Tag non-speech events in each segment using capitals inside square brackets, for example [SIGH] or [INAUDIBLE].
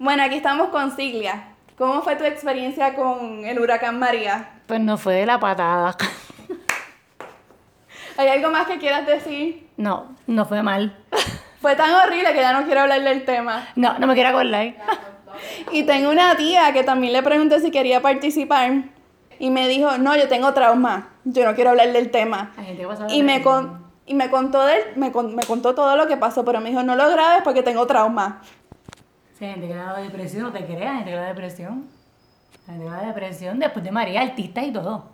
Bueno, aquí estamos con Siglia. ¿Cómo fue tu experiencia con el huracán María? Pues no fue de la patada. [LAUGHS] ¿Hay algo más que quieras decir? No, no fue mal. [LAUGHS] Fue tan horrible que ya no quiero hablar del tema. No, no me quiero acordar. [LAUGHS] Y tengo una tía que también le pregunté si quería participar y me dijo, no, yo tengo trauma, yo no quiero hablar del tema. Ay, gente, ¿qué Y me, con- y me, contó del, me, con- me contó todo lo que pasó, pero me dijo, no lo grabes porque tengo trauma. Sí, gente que depresión, no te creas, gente que depresión. Gente que depresión después de María, artista y todo.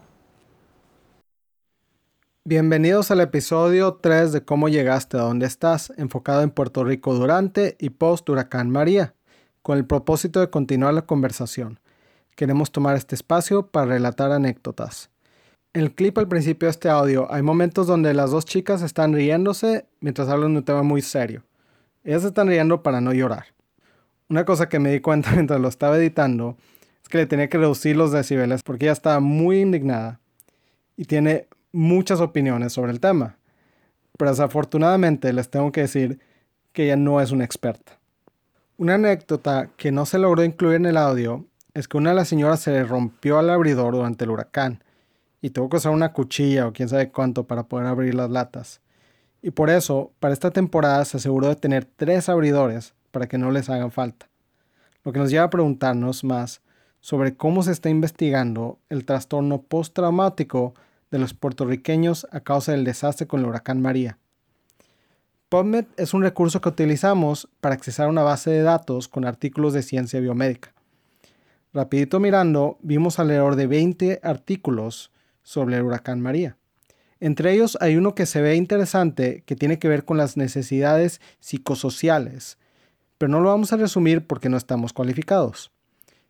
Bienvenidos al episodio 3 de Cómo llegaste a donde estás, enfocado en Puerto Rico durante y post huracán María, con el propósito de continuar la conversación. Queremos tomar este espacio para relatar anécdotas. En el clip al principio de este audio hay momentos donde las dos chicas están riéndose mientras hablan de un tema muy serio. Ellas están riendo para no llorar. Una cosa que me di cuenta [LAUGHS] mientras lo estaba editando es que le tenía que reducir los decibeles porque ella estaba muy indignada y tiene muchas opiniones sobre el tema. Pero desafortunadamente les tengo que decir que ella no es una experta. Una anécdota que no se logró incluir en el audio es que una de las señoras se le rompió al abridor durante el huracán y tuvo que usar una cuchilla o quién sabe cuánto para poder abrir las latas. Y por eso, para esta temporada se aseguró de tener tres abridores para que no les hagan falta. Lo que nos lleva a preguntarnos más sobre cómo se está investigando el trastorno postraumático de los puertorriqueños a causa del desastre con el huracán María. PubMed es un recurso que utilizamos para accesar una base de datos con artículos de ciencia biomédica. Rapidito mirando, vimos alrededor de 20 artículos sobre el huracán María. Entre ellos hay uno que se ve interesante que tiene que ver con las necesidades psicosociales, pero no lo vamos a resumir porque no estamos cualificados.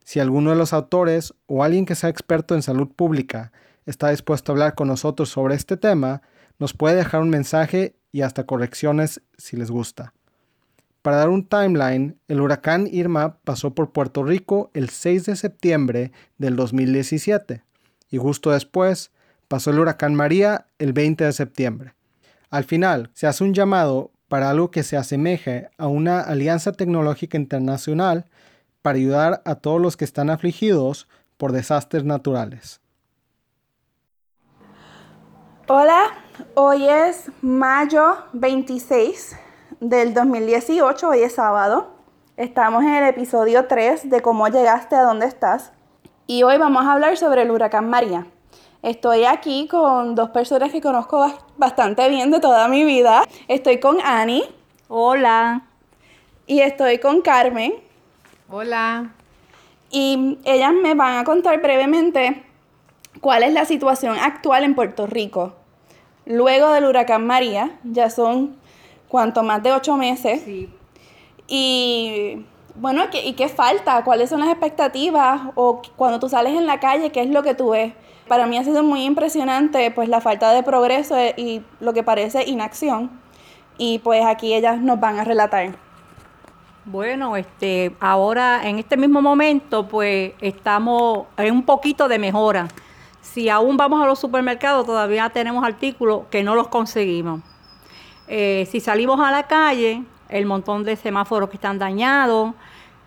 Si alguno de los autores o alguien que sea experto en salud pública está dispuesto a hablar con nosotros sobre este tema, nos puede dejar un mensaje y hasta correcciones si les gusta. Para dar un timeline, el huracán Irma pasó por Puerto Rico el 6 de septiembre del 2017 y justo después pasó el huracán María el 20 de septiembre. Al final, se hace un llamado para algo que se asemeje a una alianza tecnológica internacional para ayudar a todos los que están afligidos por desastres naturales. Hola, hoy es mayo 26 del 2018, hoy es sábado. Estamos en el episodio 3 de cómo llegaste a dónde estás. Y hoy vamos a hablar sobre el huracán María. Estoy aquí con dos personas que conozco bas- bastante bien de toda mi vida. Estoy con Annie Hola. y estoy con Carmen. Hola. Y ellas me van a contar brevemente cuál es la situación actual en Puerto Rico. Luego del huracán María, ya son cuanto más de ocho meses. Sí. Y bueno, ¿qué, ¿y qué falta? ¿Cuáles son las expectativas? O cuando tú sales en la calle, ¿qué es lo que tú ves? Para mí ha sido muy impresionante pues la falta de progreso y lo que parece inacción. Y pues aquí ellas nos van a relatar. Bueno, este, ahora en este mismo momento, pues estamos en un poquito de mejora. Si aún vamos a los supermercados, todavía tenemos artículos que no los conseguimos. Eh, si salimos a la calle, el montón de semáforos que están dañados,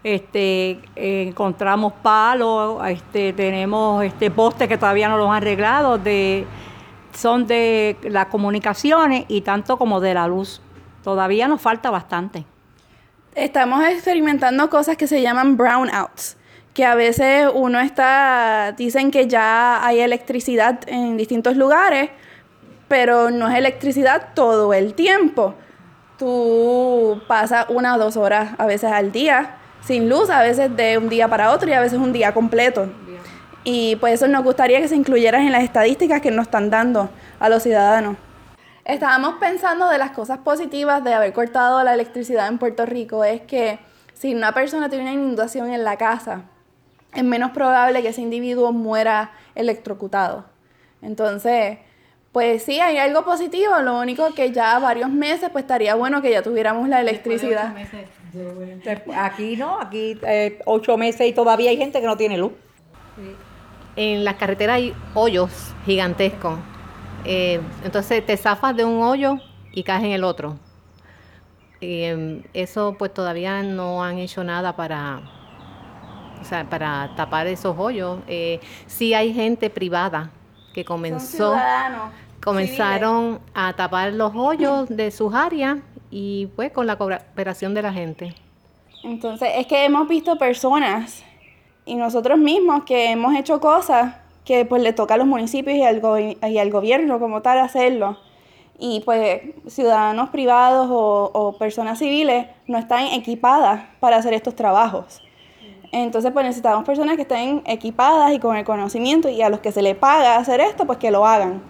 este, encontramos palos, este, tenemos este postes que todavía no los han arreglado, de, son de las comunicaciones y tanto como de la luz. Todavía nos falta bastante. Estamos experimentando cosas que se llaman brownouts, que a veces uno está, dicen que ya hay electricidad en distintos lugares, pero no es electricidad todo el tiempo. Tú pasas una o dos horas a veces al día sin luz, a veces de un día para otro y a veces un día completo. Y pues eso nos gustaría que se incluyeran en las estadísticas que nos están dando a los ciudadanos. Estábamos pensando de las cosas positivas de haber cortado la electricidad en Puerto Rico, es que si una persona tiene una inundación en la casa, es menos probable que ese individuo muera electrocutado. Entonces, pues sí, hay algo positivo, lo único que ya varios meses, pues estaría bueno que ya tuviéramos la electricidad. Aquí no, aquí eh, ocho meses y todavía hay gente que no tiene luz. En las carreteras hay hoyos gigantescos. Eh, entonces te zafas de un hoyo y caes en el otro. Y, em, eso pues todavía no han hecho nada para, o sea, para tapar esos hoyos. Eh, sí hay gente privada que comenzó, comenzaron a tapar los hoyos de sus áreas y pues con la cooperación de la gente. Entonces, es que hemos visto personas y nosotros mismos que hemos hecho cosas que pues le toca a los municipios y al, y al gobierno como tal hacerlo. Y pues ciudadanos privados o, o, personas civiles no están equipadas para hacer estos trabajos. Entonces pues necesitamos personas que estén equipadas y con el conocimiento y a los que se les paga hacer esto pues que lo hagan.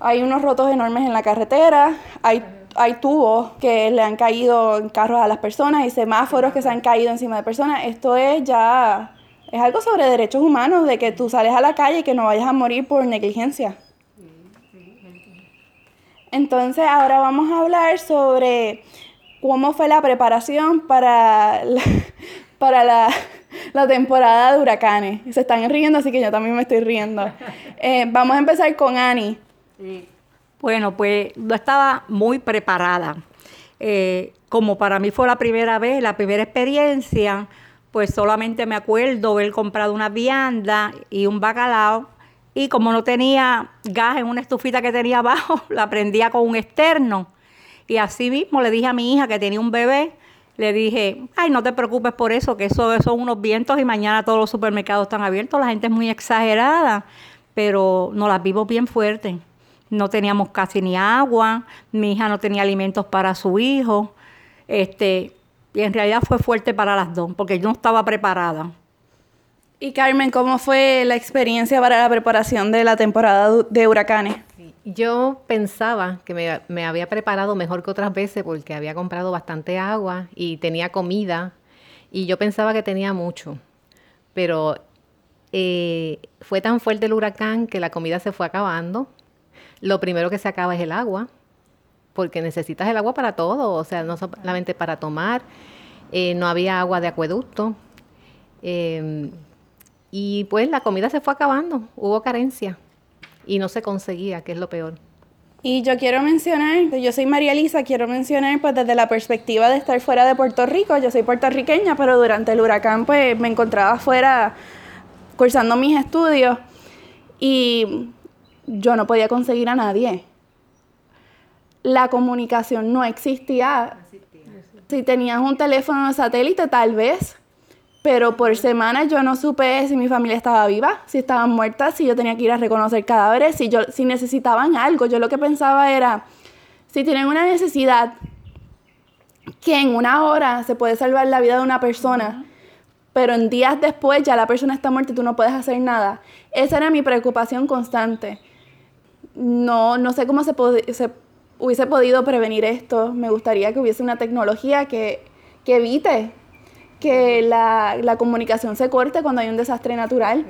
Hay unos rotos enormes en la carretera, hay hay tubos que le han caído en carros a las personas y semáforos que se han caído encima de personas. Esto es ya, es algo sobre derechos humanos, de que tú sales a la calle y que no vayas a morir por negligencia. Entonces ahora vamos a hablar sobre cómo fue la preparación para la, [LAUGHS] para la, temporada de huracanes. Se están riendo, así que yo también me estoy riendo. [LAUGHS] Eh, vamos a empezar con Ani. Bueno, pues no estaba muy preparada. Eh, como para mí fue la primera vez, la primera experiencia, pues solamente me acuerdo haber comprado una vianda y un bacalao. Y como no tenía gas en una estufita que tenía abajo, [LAUGHS] la prendía con un externo. Y así mismo le dije a mi hija que tenía un bebé, le dije, ay, no te preocupes por eso, que eso son unos vientos y mañana todos los supermercados están abiertos, la gente es muy exagerada, pero nos las vivo bien fuerte no teníamos casi ni agua, mi hija no tenía alimentos para su hijo, este, y en realidad fue fuerte para las dos, porque yo no estaba preparada. Y Carmen, ¿cómo fue la experiencia para la preparación de la temporada de huracanes? Yo pensaba que me, había preparado mejor que otras veces porque había comprado bastante agua y tenía comida y yo pensaba que tenía mucho, pero eh, fue tan fuerte el huracán que la comida se fue acabando lo primero que se acaba es el agua, porque necesitas el agua para todo, o sea, no solamente para tomar, eh, no había agua de acueducto. Em, y pues la comida se fue acabando, hubo carencia y no se conseguía, que es lo peor. Y yo quiero mencionar, yo soy María Elisa, quiero mencionar pues desde la perspectiva de estar fuera de Puerto Rico, yo soy puertorriqueña, pero durante el huracán pues me encontraba fuera cursando mis estudios y yo no podía conseguir a nadie. La comunicación no existía. Si tenías un teléfono satélite, tal vez, pero por semana yo no supe si mi familia estaba viva, si estaban muertas, si yo tenía que ir a reconocer cadáveres, si, yo, si necesitaban algo. Yo lo que pensaba era, si tienen una necesidad que en una hora se puede salvar la vida de una persona, pero en días después ya la persona está muerta y tú no puedes hacer nada. Esa era mi preocupación constante no, no sé cómo se, se, hubiese podido prevenir esto. Me gustaría que hubiese una tecnología que, que evite que la, la, comunicación se corte cuando hay un desastre natural.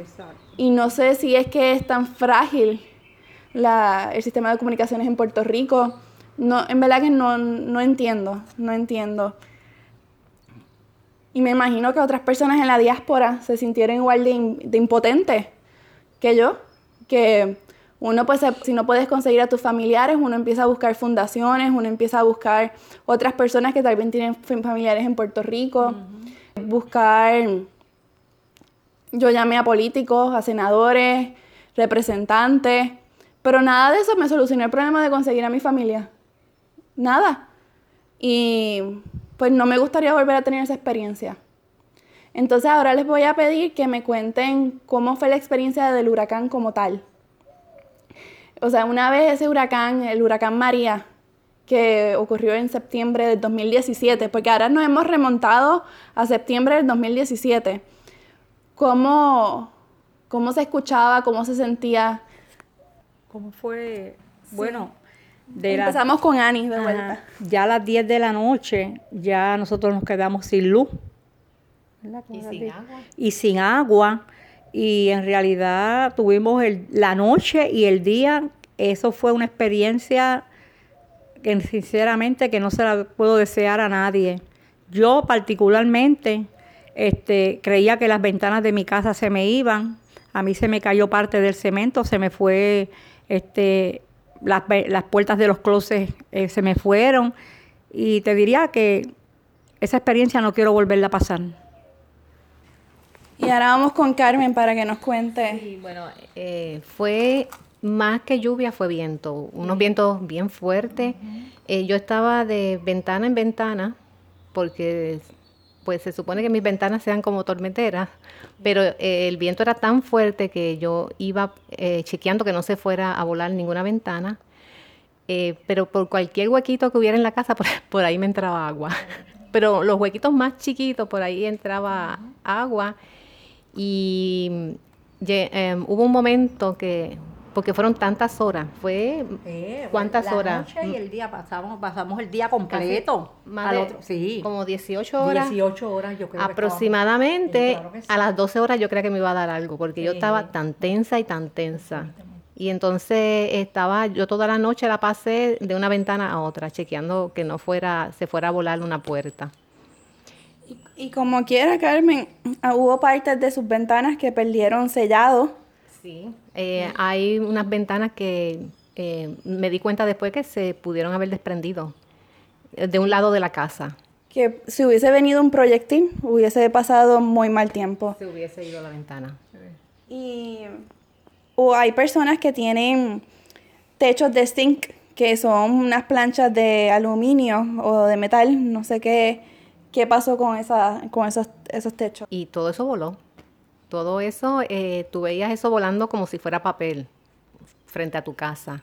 Y no sé si es que es tan frágil la, el sistema de comunicaciones en Puerto Rico. No, en verdad que no, no entiendo, no entiendo. Y me imagino que otras personas en la diáspora se sintieron igual de, de impotentes que yo, que uno pues si no puedes conseguir a tus familiares, uno empieza a buscar fundaciones, uno empieza a buscar otras personas que tal vez tienen familiares en Puerto Rico, buscar, yo llamé a políticos, a senadores, representantes, pero nada de eso me solucionó el problema de conseguir a mi familia. Nada. Y pues no me gustaría volver a tener esa experiencia. Entonces ahora les voy a pedir que me cuenten cómo fue la experiencia del huracán como tal. O sea, una vez ese huracán, el huracán María, que ocurrió en septiembre del 2017, porque ahora nos hemos remontado a septiembre del 2017. ¿Cómo, cómo se escuchaba, cómo se sentía? ¿Cómo fue? Bueno, empezamos con Ani de vuelta. Ya a las 10 de la noche, ya nosotros nos quedamos sin luz. Y sin agua. Y sin agua y en realidad tuvimos la noche y el día, eso fue una experiencia que sinceramente que no se la puedo desear a nadie. Yo particularmente este, creía que las ventanas de mi casa se me iban, a mí se me cayó parte del cemento, se me fue, este, las, puertas de los closets eh, se me fueron y te diría que esa experiencia no quiero volverla a pasar. Y ahora vamos con Carmen para que nos cuente. Sí, bueno, eh, fue más que lluvia, fue viento, unos vientos bien fuertes. Eh, yo estaba de ventana en ventana, porque pues se supone que mis ventanas sean como tormenteras, pero eh, el viento era tan fuerte que yo iba eh, chequeando que no se fuera a volar ninguna ventana. Pero por cualquier huequito que hubiera en la casa, [LAUGHS] por, por ahí me entraba agua. Pero los huequitos más chiquitos, por ahí entraba agua. Y mm, em, hubo un momento que, porque fueron tantas horas, fue Eh, ¿Cuántas la horas? noche y el día, pasamos, pasamos el día completo. más al de- otro, sí. como 18 horas. 18 horas yo creo Aproximadamente estábamos. Sí, claro que sí. a las 12 horas yo creía que me iba a dar algo, porque yo estaba tan tensa y tan tensa. Y entonces estaba, yo toda la noche la pasé de una ventana a otra, chequeando que no fuera, se fuera a volar una puerta. Y como quiera, Carmen, ah, hubo partes de sus ventanas que perdieron sellado. Sí. Eh, hay unas ventanas que eh, me di cuenta después que se pudieron haber desprendido eh, de un lado de la casa. Que si hubiese venido un proyectil, hubiese pasado muy mal tiempo. Se hubiese ido a la ventana. Y o hay personas que tienen techos de zinc, que son unas planchas de aluminio o de metal, no sé qué, qué pasó con, esa, con esos, esos techos. Y todo eso voló. Todo eso, eh, tú veías eso volando como si fuera papel frente a tu casa.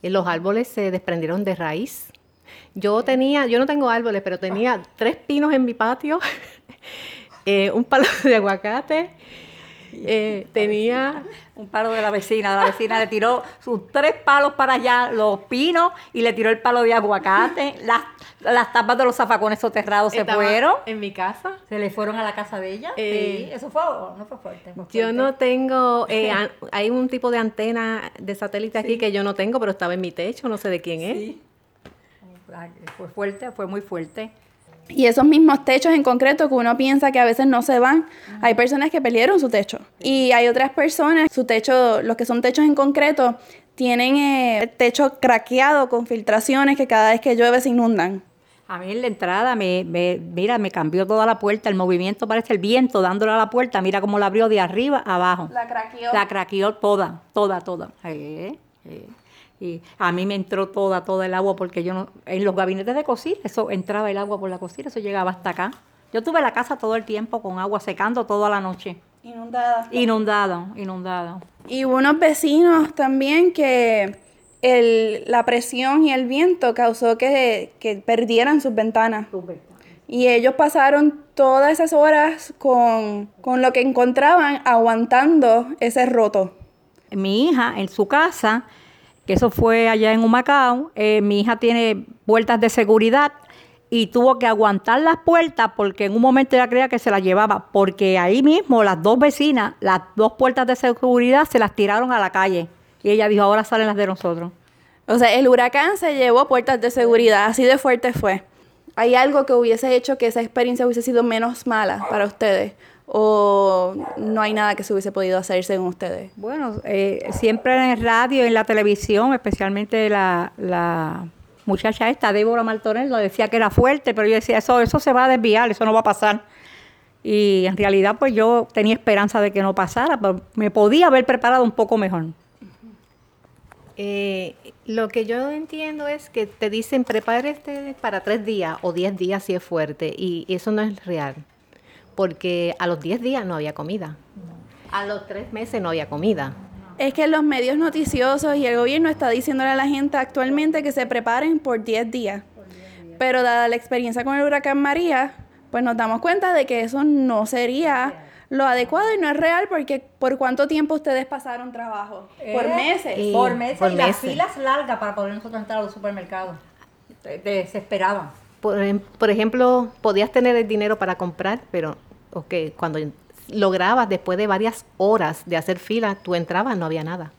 Y los árboles se desprendieron de raíz. Yo tenía, yo no tengo árboles, pero tenía tres pinos en mi patio, [LAUGHS] eh, un palo de aguacate, [LAUGHS] eh, tenía Un palo de la vecina. La vecina le tiró sus tres palos para allá, los pinos, y le tiró el palo de aguacate. Las, las tapas de los zafacones soterrados se fueron. en mi casa. Se le fueron a la casa de ella. Eh, sí, eso fue, no fue fuerte. fue Yo no tengo, eh, [LAUGHS] hay un tipo de antena de satélite aquí que yo no tengo, pero estaba en mi techo, no sé de quién es. Sí. Ay, Fue fuerte, fue muy fuerte. Y esos mismos techos en concreto que uno piensa que a veces no se van, hay personas que perdieron su techo. Y hay otras personas, su techo, los que son techos en concreto, tienen eh, el techo craqueado con filtraciones que cada vez que llueve se inundan. A mí en la entrada, me, me- mira, me cambió toda la puerta, el movimiento parece el viento dándole a la puerta, mira cómo la abrió de arriba a abajo. La craqueó. La craqueó toda, toda, toda. Eh, eh. Y a mí me entró toda, toda el agua porque yo no, en los gabinetes de cocina, eso entraba el agua por la cocina, eso llegaba hasta acá. Yo tuve la casa todo el tiempo con agua secando toda la noche. Inundada. Inundado, inundado. Y hubo unos vecinos también que el- la presión y el viento causó que, que perdieran sus ventanas. Y ellos pasaron todas esas horas con, con lo que encontraban aguantando ese roto. Mi hija en su casa, que eso fue allá en Humacao, eh, mi hija tiene puertas de seguridad y tuvo que aguantar las puertas porque en un momento ella creía que se las llevaba, porque ahí mismo las dos vecinas, las dos puertas de seguridad se las tiraron a la calle. Y ella dijo, ahora salen las de nosotros. O sea, el huracán se llevó puertas de seguridad, así de fuerte fue. ¿Hay algo que hubiese hecho que esa experiencia hubiese sido menos mala para ustedes? ¿O no hay nada que se hubiese podido hacer según ustedes? Bueno, eh, siempre en el radio, en la televisión, especialmente la, la muchacha esta, Débora Martorell, lo decía que era fuerte, pero yo decía, eso, eso se va a desviar, eso no va a pasar. Y en realidad, pues yo tenía esperanza de que no pasara, pero me podía haber preparado un poco mejor. Eh, lo que yo entiendo es que te dicen prepárate para tres días o diez días si es fuerte y eso no es real, porque a los diez días no había comida, a los tres meses no había comida. Es que los medios noticiosos y el gobierno está diciéndole a la gente actualmente que se preparen por 10 días. Pero dada la experiencia con el huracán María, pues nos damos cuenta de que eso no sería lo adecuado y no es real porque ¿por cuánto tiempo ustedes pasaron trabajo? Por meses. Sí, por meses por y las meses. filas largas para poder nosotros entrar a los supermercados. Desesperaban. Por, em- por ejemplo, podías tener el dinero para comprar, pero okay, cuando lograbas después de varias horas de hacer fila, tú entrabas, no había nada.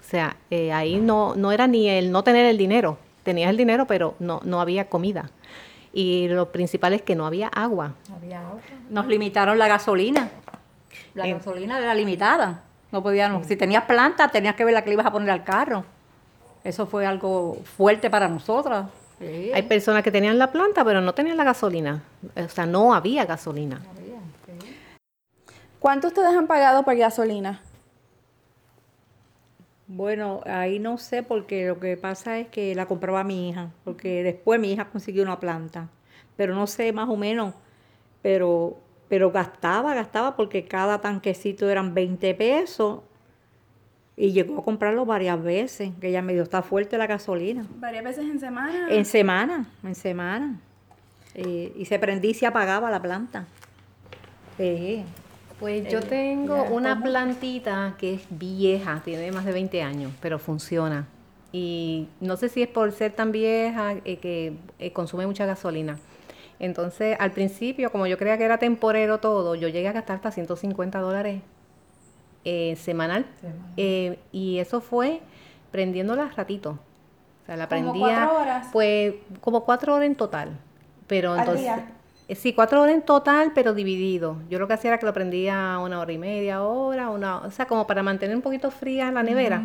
O sea, eh, ahí no, no era ni el no tener el dinero, tenías el dinero, pero no, no había comida. Y lo principal es que no había agua. Nos limitaron la gasolina. La En- gasolina era limitada. No podíamos. Si tenías planta, tenías que ver la que le ibas a poner al carro. Eso fue algo fuerte para nosotras. Sí. Hay personas que tenían la planta, pero no tenían la gasolina. O sea, no había gasolina. ¿Cuánto ustedes han pagado por gasolina? Bueno, ahí no sé porque lo que pasa es que la compraba mi hija, porque después mi hija consiguió una planta, pero no sé más o menos, pero, pero gastaba, gastaba porque cada tanquecito eran 20 pesos y llegó a comprarlo varias veces, que ella me dio, está fuerte la gasolina. ¿Varias veces en semana? En semana, en semana. Eh, y se prendía y se apagaba la planta. Pues yo tengo una plantita que es vieja, tiene más de 20 años, pero funciona. Y no sé si es por ser tan vieja eh, que eh, consume mucha gasolina. Entonces, al principio, como yo creía que era temporero todo, yo llegué a gastar hasta 150 dólares eh, semanal. Eh, y eso fue prendiéndola ratito. O sea, la ¿Como prendía. cuatro horas? Pues como cuatro horas en total. Pero ¿Al entonces. día? eh, Sí, cuatro horas en total, pero dividido. Yo lo que hacía era que lo prendía una hora y media, hora, una, o sea, como para mantener un poquito fría la nevera.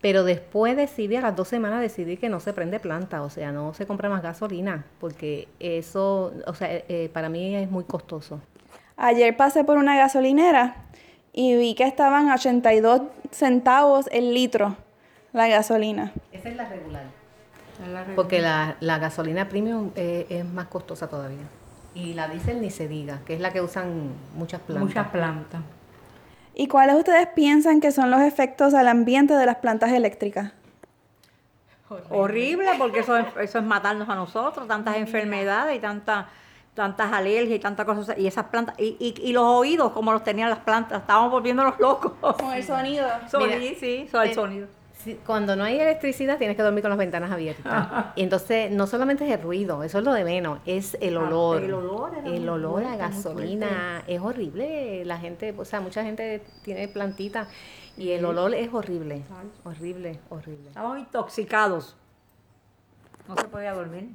Pero después decidí, a las dos semanas decidí que no se prende planta, o sea, no se compra más gasolina, porque eso, o sea, eh, eh, para mí es muy costoso. Ayer pasé por una gasolinera y vi que estaban a 82 centavos el litro la gasolina. Esa es la regular. Porque la, la gasolina premium eh, es más costosa todavía. Y la diésel ni se diga, que es la que usan muchas plantas. Muchas plantas. ¿Y cuáles ustedes piensan que son los efectos al ambiente de las plantas eléctricas? Horrible, porque eso, es- eso es matarnos a nosotros, tantas enfermedades y tantas tantas alergias y tantas cosas. Y esas plantas, y, y, y los oídos como los tenían las plantas, estábamos volviéndonos locos. Con el sonido. [LAUGHS] Sonido, Mira, sí, el eh, sonido. Cuando no hay electricidad tienes que dormir con las ventanas abiertas. [LAUGHS] Y entonces no solamente es el ruido, eso es lo de menos, es el Ah, olor. el olor El olor a gasolina es horrible. La gente, o sea, mucha gente tiene plantitas y el olor es horrible. Horrible, horrible. Estábamos intoxicados. No se podía dormir.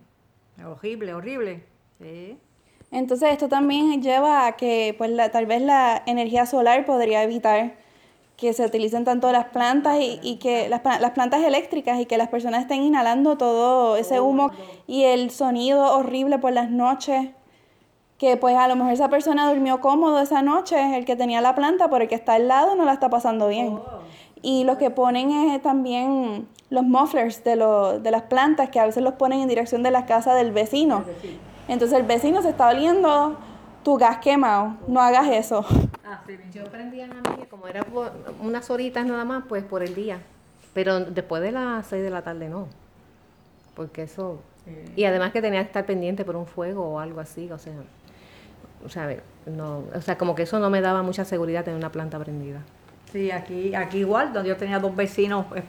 Horrible, horrible. Sí. Entonces esto también lleva a que pues la- tal vez la energía solar podría evitar que se utilicen tanto las plantas y, y que las, pla- las plantas eléctricas y que las personas estén inhalando todo ese humo y el sonido horrible por las noches. Que pues a lo mejor esa persona durmió cómodo esa noche, el que tenía la planta, pero el que está al lado no la está pasando bien. Y lo que ponen es también los mufflers de, lo- de las plantas, que a veces los ponen en dirección de la casa del vecino. Entonces el vecino se está oliendo tu gas quemado. No hagas eso. Yo prendía la mía, como era por unas horitas nada más, pues por el día. Pero después de las 6 de la tarde no. Porque eso... Y además que tenía que estar pendiente por un fuego o algo así, o sea... O sea, no, o sea, como que eso no me daba mucha seguridad tener una planta prendida. Sí, aquí, aquí igual, donde yo tenía dos vecinos, pues,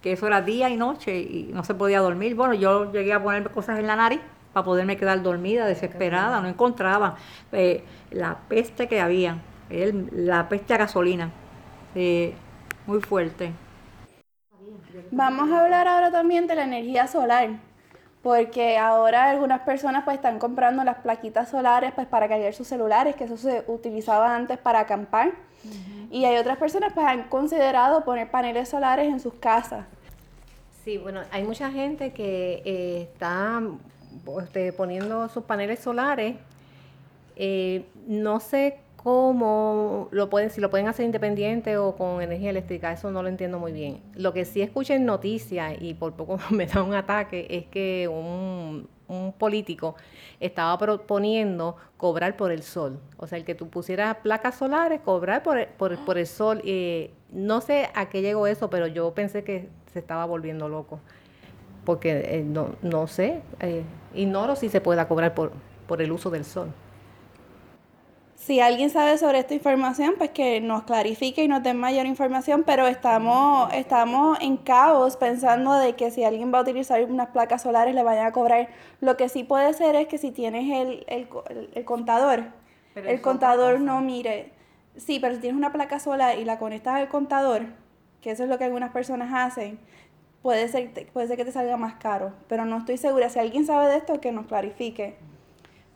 que eso era día y noche y no se podía dormir. Bueno, yo llegué a ponerme cosas en la nariz para poderme quedar dormida, desesperada, no encontraba eh, la peste que había, el- la peste a gasolina, eh, muy fuerte. Vamos a hablar ahora también de la energía solar. Porque ahora algunas personas pues están comprando las plaquitas solares pues para cargar sus celulares, que eso se utilizaba antes para acampar. Y hay otras personas pues han considerado poner paneles solares en sus casas. Sí, bueno, hay mucha gente que eh, está este, poniendo sus paneles solares. Eh, no sé cómo lo pueden, si lo pueden hacer independiente o con energía eléctrica, eso no lo entiendo muy bien. Lo que sí escuché en noticias y por poco [LAUGHS] me da un ataque es que un, un político estaba proponiendo cobrar por el sol. O sea, el que tú pusieras placas solares, cobrar por el, por, el sol. Eh, no sé a qué llegó eso, pero yo pensé que se estaba volviendo loco. Porque eh, no, no sé, eh, ignoro si se pueda cobrar por, por el uso del sol. Si alguien sabe sobre esta información, pues que nos clarifique y nos dé mayor información, pero estamos, estamos en caos pensando de que si alguien va a utilizar unas placas solares le vayan a cobrar. Lo que sí puede ser es que si tienes el, el, co- el- el contador, Pero el contador no mire. Sí, pero si tienes una placa solar y la conectas al contador, que eso es lo que algunas personas hacen, puede ser, puede ser que te salga más caro. Pero no estoy segura. Si alguien sabe de esto, que nos clarifique.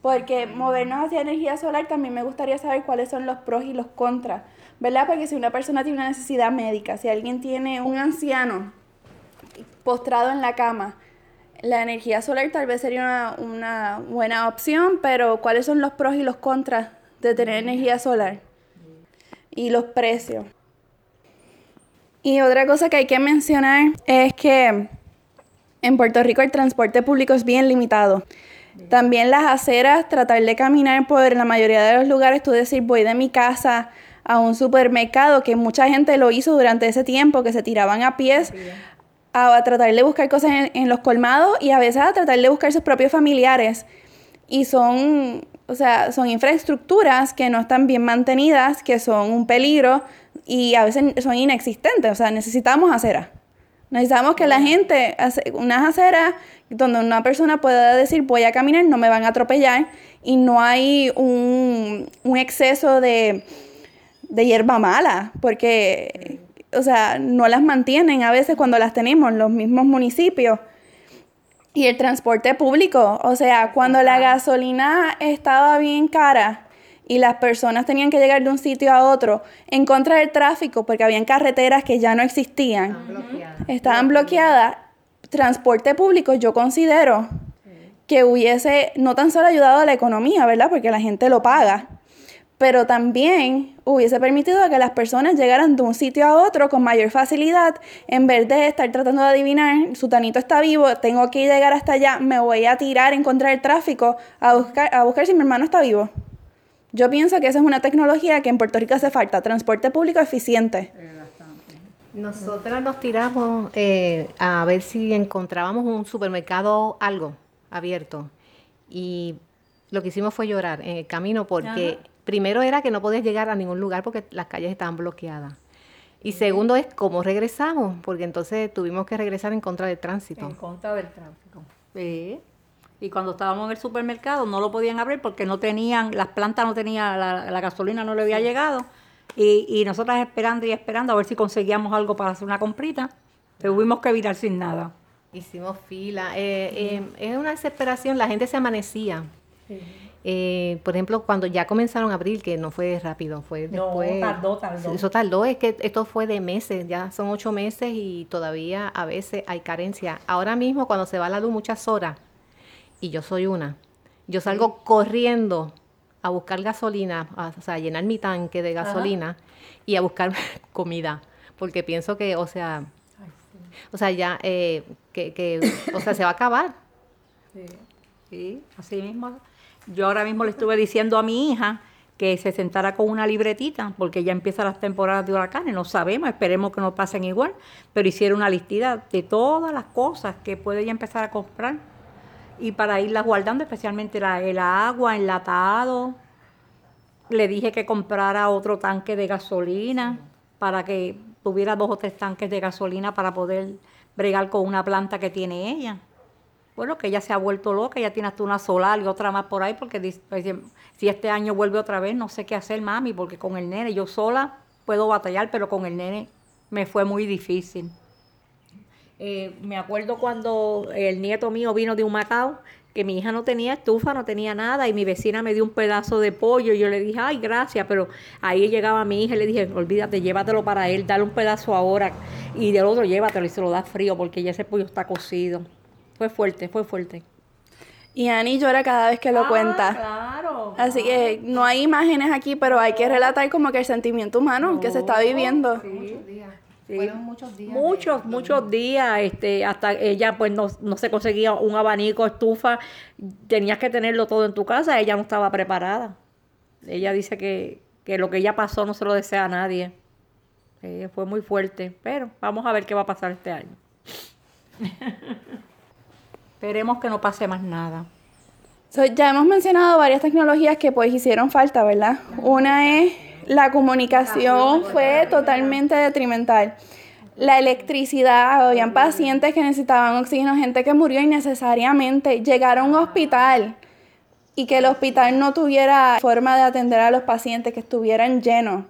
Porque movernos hacia energía solar también me gustaría saber cuáles son los pros y los contras, ¿verdad? Porque si una persona tiene una necesidad médica, si alguien tiene un anciano postrado en la cama, la energía solar tal vez sería una, una buena opción, pero ¿cuáles son los pros y los contras de tener energía solar? y los precios. Y otra cosa que hay que mencionar es que en Puerto Rico el transporte público es bien limitado. También las aceras, tratar de caminar por la mayoría de los lugares, tú decir voy de mi casa a un supermercado, que mucha gente lo hizo durante ese tiempo, que se tiraban a pies a, tratar de buscar cosas en, en, los colmados y a veces a tratar de buscar sus propios familiares. Y son, o sea, son infraestructuras que no están bien mantenidas, que son un peligro y a veces son inexistentes. O sea, necesitamos aceras. Necesitamos que la gente, unas aceras donde una persona pueda decir voy a caminar, no me van a atropellar y no hay un, un exceso de, de hierba mala, porque, o sea, no las mantienen a veces cuando las tenemos los mismos municipios. Y el transporte público, o sea, cuando la gasolina estaba bien cara y las personas tenían que llegar de un sitio a otro en contra del tráfico porque habían carreteras que ya no existían, estaban bloqueadas, transporte público yo considero que hubiese no tan solo ayudado a la economía, ¿verdad? Porque la gente lo paga, pero también hubiese permitido que las personas llegaran de un sitio a otro con mayor facilidad, en vez de estar tratando de adivinar, su tanito está vivo, tengo que llegar hasta allá, me voy a tirar en contra del tráfico a buscar, a buscar si mi hermano está vivo. Yo pienso que esa es una tecnología que en Puerto Rico hace falta, transporte público eficiente. Nosotras nos tiramos eh, a ver si encontrábamos un supermercado, algo abierto. Y lo que hicimos fue llorar en el camino porque primero era que no podías llegar a ningún lugar porque las calles estaban bloqueadas. Y segundo es cómo regresamos, porque entonces tuvimos que regresar en contra del tránsito. En contra del tránsito. Sí. Y cuando estábamos en el supermercado no lo podían abrir porque no tenían, las plantas no tenían, la, gasolina no le había llegado. Y, y nosotras esperando y esperando a ver si conseguíamos algo para hacer una comprita, tuvimos que virar sin nada. Hicimos fila. Eh, eh, es una desesperación, la gente se amanecía. Eh, por ejemplo, cuando ya comenzaron a abrir, que no fue rápido, fue después. No, tardó, tardó. Eso tardó, es que esto fue de meses, ya son ocho meses y todavía a veces hay carencia. Ahora mismo, cuando se va la luz muchas horas, y yo soy una. Yo salgo corriendo a buscar gasolina, o sea, a llenar mi tanque de gasolina y a buscar [LAUGHS] comida, porque pienso que, o sea, o sea, ya, eh, que, que, o sea, se va a acabar. Sí, sí, así mismo. Yo ahora mismo le estuve diciendo a mi hija que se sentara con una libretita, porque ya empiezan las temporadas de huracanes, no sabemos, esperemos que no pasen igual, pero hicieron una listita de todas las cosas que puede ya empezar a comprar y para irlas guardando, especialmente la, el agua, enlatado. Le dije que comprara otro tanque de gasolina para que tuviera dos o tres tanques de gasolina para poder bregar con una planta que tiene ella. Bueno, que ella se ha vuelto loca, ella tiene hasta una solar y otra más por ahí, porque dice, pues, si este año vuelve otra vez, no sé qué hacer, mami, porque con el nene, yo sola puedo batallar, pero con el nene me fue muy difícil. Eh, me acuerdo cuando el nieto mío vino de un Macao, que mi hija no tenía estufa, no tenía nada, y mi vecina me dio un pedazo de pollo, y yo le dije, ay, gracias, pero ahí llegaba mi hija y le dije, olvídate, llévatelo para él, dale un pedazo ahora, y del otro llévatelo y se lo da frío, porque ya ese pollo está cocido. Fue fuerte, fue fuerte. Y Ani llora cada vez que lo ah, cuenta. Claro. Así que no hay imágenes aquí, pero hay que relatar como que el sentimiento humano que se está viviendo. Fueron muchos días. Muchos, muchos días. Este, hasta ella pues no, no, se conseguía un abanico, estufa. Tenías que tenerlo todo en tu casa. Ella no estaba preparada. Ella dice que, que lo que ella pasó no se lo desea a nadie. Eh, fue muy fuerte. Pero vamos a ver qué va a pasar este año. [LAUGHS] Esperemos que no pase más nada. ya hemos mencionado varias tecnologías que pues hicieron falta, ¿verdad? Una es la comunicación fue totalmente detrimental. La electricidad, habían pacientes que necesitaban oxígeno, gente que murió innecesariamente. Llegar a un hospital y que el hospital no tuviera forma de atender a los pacientes, que estuvieran llenos.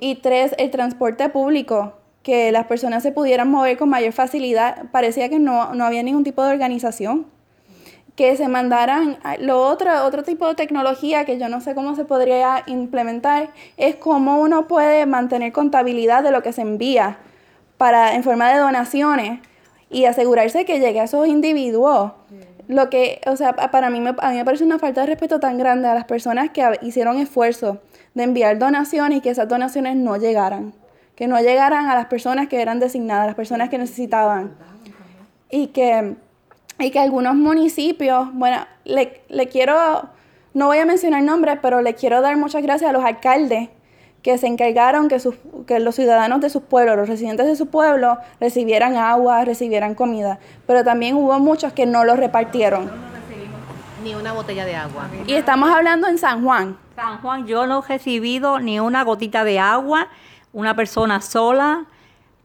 Y tres, el transporte público, que las personas se pudieran mover con mayor facilidad. Parecía que no, no había ningún tipo de organización que se mandaran, lo otro, otro tipo de tecnología que yo no sé cómo se podría implementar, es cómo uno puede mantener contabilidad de lo que se envía para, en forma de donaciones y asegurarse que llegue a esos individuos Lo que, o sea, pa- para mí me, a mí me parece una falta de respeto tan grande a las personas que hicieron esfuerzo de enviar donaciones y que esas donaciones no llegaran. Que no llegaran a las personas que eran designadas, a las personas que necesitaban. Y que, y que algunos municipios, bueno, le, le quiero, no voy a mencionar nombres, pero le quiero dar muchas gracias a los alcaldes que se encargaron que, sus, que los ciudadanos de sus pueblos, los residentes de su pueblo, recibieran agua, recibieran comida. Pero también hubo muchos que no lo repartieron. Ni una botella de agua. Y estamos hablando en San Juan. San Juan, yo no he recibido ni una gotita de agua, una persona sola,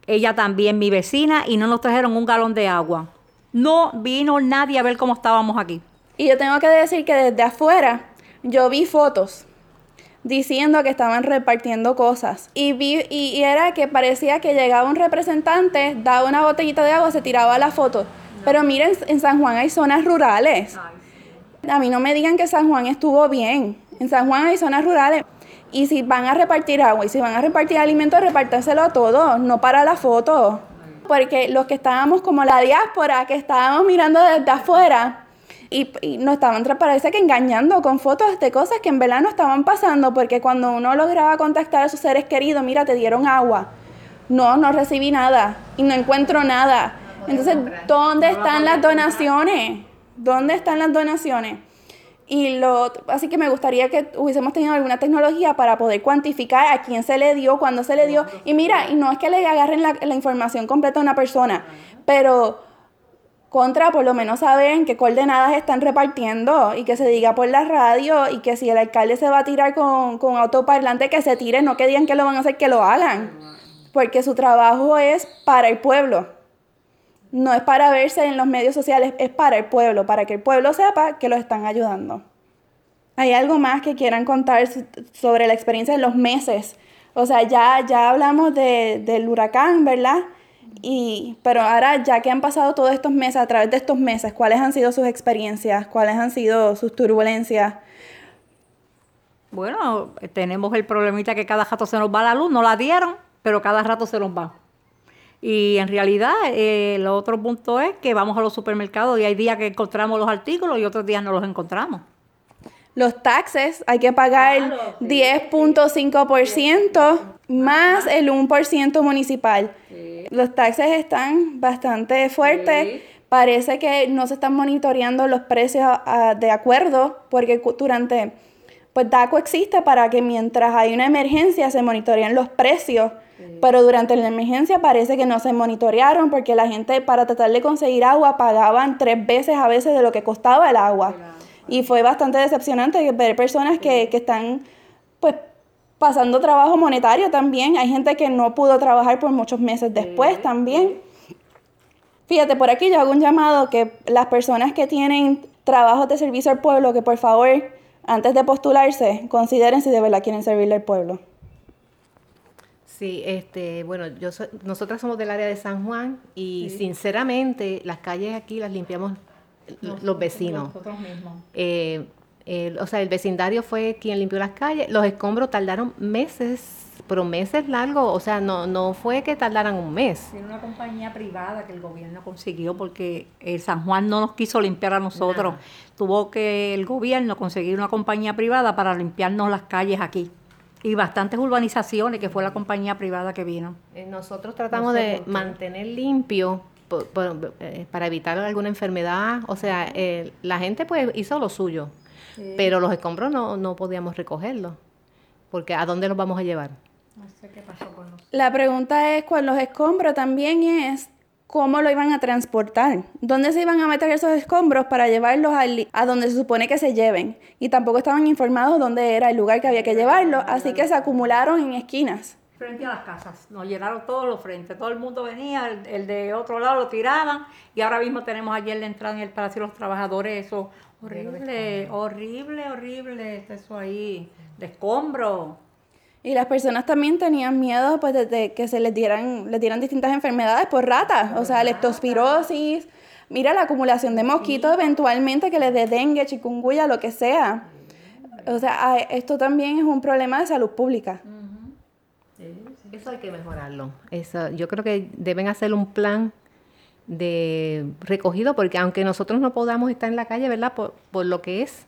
ella también mi vecina, y no nos trajeron un galón de agua. No vino nadie a ver cómo estábamos aquí. Y yo tengo que decir que desde afuera yo vi fotos diciendo que estaban repartiendo cosas. Y vi y, era que parecía que llegaba un representante, daba una botellita de agua, se tiraba la foto. Pero miren, en San Juan hay zonas rurales. A mí no me digan que San Juan estuvo bien. En San Juan hay zonas rurales. Y si van a repartir agua y si van a repartir alimentos, repártanselo a todos, no para la foto. Porque los que estábamos como la diáspora, que estábamos mirando desde afuera, y, y nos estaban, parece que engañando con fotos de cosas que en verdad no estaban pasando, porque cuando uno lograba contactar a sus seres queridos, mira, te dieron agua. No, no recibí nada y no encuentro nada. Entonces, ¿dónde están las donaciones? ¿Dónde están las donaciones? Y lo, así que me gustaría que hubiésemos tenido alguna tecnología para poder cuantificar a quién se le dio, cuándo se le dio. Y mira, y no es que le agarren la, la información completa a una persona, pero contra por lo menos saber en qué coordenadas están repartiendo y que se diga por la radio y que si el alcalde se va a tirar con, con autoparlante, que se tire, no que digan que lo van a hacer, que lo hagan. Porque su trabajo es para el pueblo. No es para verse en los medios sociales, es para el pueblo, para que el pueblo sepa que lo están ayudando. ¿Hay algo más que quieran contar sobre la experiencia de los meses? O sea, ya, ya hablamos de, del huracán, ¿verdad? Y, pero ahora, ya que han pasado todos estos meses, a través de estos meses, ¿cuáles han sido sus experiencias? ¿Cuáles han sido sus turbulencias? Bueno, tenemos el problemita que cada rato se nos va la luz, no la dieron, pero cada rato se nos va. Y en realidad, eh, el otro punto es que vamos a los supermercados y hay días que encontramos los artículos y otros días no los encontramos. Los taxes, hay que pagar 10.5% más el 1% municipal. Los taxes están bastante fuertes. Parece que no se están monitoreando los precios ah, de acuerdo, porque durante, pues DACO existe para que mientras hay una emergencia se monitorean los precios, pero durante la emergencia parece que no se monitorearon porque la gente para tratar de conseguir agua pagaban tres veces a veces de lo que costaba el agua. Y fue bastante decepcionante ver personas que, que están pues pasando trabajo monetario también. Hay gente que no pudo trabajar por muchos meses después también. Fíjate, por aquí yo hago un llamado que las personas que tienen trabajos de servicio al pueblo, que por favor, antes de postularse, consideren si de verdad quieren servirle al pueblo. Sí, este, bueno, yo soy- nosotras somos del área de San Juan y sinceramente las calles aquí las limpiamos los vecinos. Nosotros mismos. Eh, el- o sea, el vecindario fue quien limpió las calles. Los escombros tardaron meses, pero meses largos. O sea, no, no fue que tardaran un mes. Tiene una compañía privada que el gobierno consiguió porque el San Juan no nos quiso limpiar a nosotros. Tuvo que el gobierno conseguir una compañía privada para limpiarnos las calles aquí. Y bastantes urbanizaciones, que fue la compañía privada que vino. Eh, Nosotros tratamos de mantener limpio po- po- eh, para evitar alguna enfermedad. O sea, eh, la gente pues hizo lo suyo, pero los escombros no, no podíamos recogerlos. Porque ¿a dónde los vamos a llevar? No sé qué pasó con nosotros. La pregunta es, con los escombros también es, ¿cómo lo iban a transportar? ¿Dónde se iban a meter esos escombros para llevarlos al- a donde se supone que se lleven? Y tampoco estaban informados dónde era el lugar que había que llevarlo, así que se acumularon en esquinas. Frente a las casas, nos llenaron todos los frentes, todo el mundo venía, el, el de otro lado lo tiraban y ahora mismo tenemos ayer la entrada en el Palacio de los Trabajadores, eso horrible, horrible, horrible, eso ahí, de escombro. Y las personas también tenían miedo pues de, de que se les dieran, les dieran distintas enfermedades por ratas, o sea, leptospirosis, mira la acumulación de mosquitos eventualmente que les dé dengue, chikungunya, lo que sea. O sea, esto también es un problema de salud pública. Eso hay que mejorarlo. Eso, yo creo que deben hacer un plan de recogido, porque aunque nosotros no podamos estar en la calle, ¿verdad? Por, por lo que es,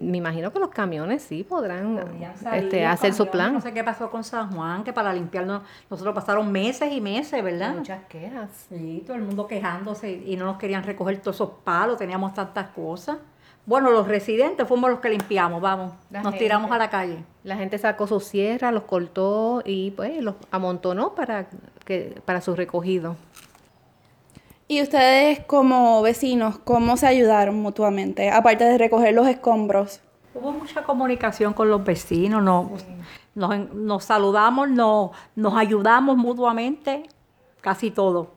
me imagino que los camiones sí podrán salir este, hacer su plan. No sé qué pasó con San Juan, que para limpiarnos, nosotros pasaron meses y meses, ¿verdad? Muchas quejas. Sí, todo el mundo quejándose y no nos querían recoger todos esos palos, teníamos tantas cosas. Bueno, los residentes fuimos los que limpiamos, vamos, La nos gente. tiramos a la calle. La gente sacó sus sierras, los cortó y pues los amontonó para, que, para su recogido. Y ustedes como vecinos, ¿cómo se ayudaron mutuamente? Aparte de recoger los escombros. Hubo mucha comunicación con los vecinos, nos, nos, nos saludamos, nos, nos ayudamos mutuamente, casi todo.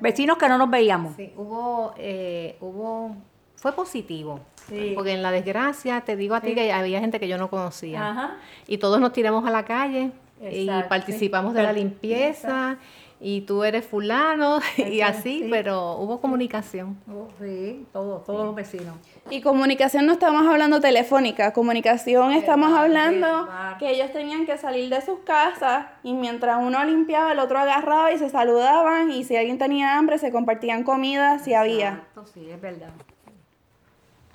Vecinos que no nos veíamos. Sí, hubo, eh, hubo, fue positivo. Sí. Porque en la desgracia, te digo a ti que había gente que yo no conocía. Ajá. Y todos nos tiramos a la calle y participamos sí. de la limpieza. Y tú eres fulano [LAUGHS] y así, sí. pero hubo comunicación. Oh, Sí, todos, todos los vecinos. Y comunicación no estamos hablando telefónica, comunicación estamos hablando que ellos tenían que salir de sus casas y mientras uno limpiaba, el otro agarraba y se saludaban y si alguien tenía hambre se compartían comida si había. Exacto, sí, es verdad.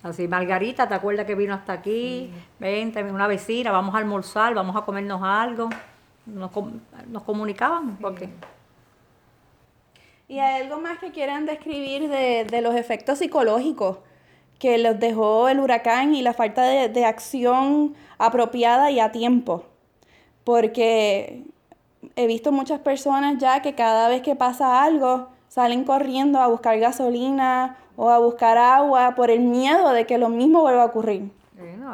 Así, Margarita, ¿te acuerdas que vino hasta aquí? Vente, una vecina, vamos a almorzar, vamos a comernos algo. Nos, com- nos comunicaban, porque ¿Y hay algo más que quieran describir de, de los efectos psicológicos que les dejó el huracán y la falta de, de acción apropiada y a tiempo? Porque he visto muchas personas ya que cada vez que pasa algo salen corriendo a buscar gasolina o a buscar agua por el miedo de que lo mismo vuelva a ocurrir.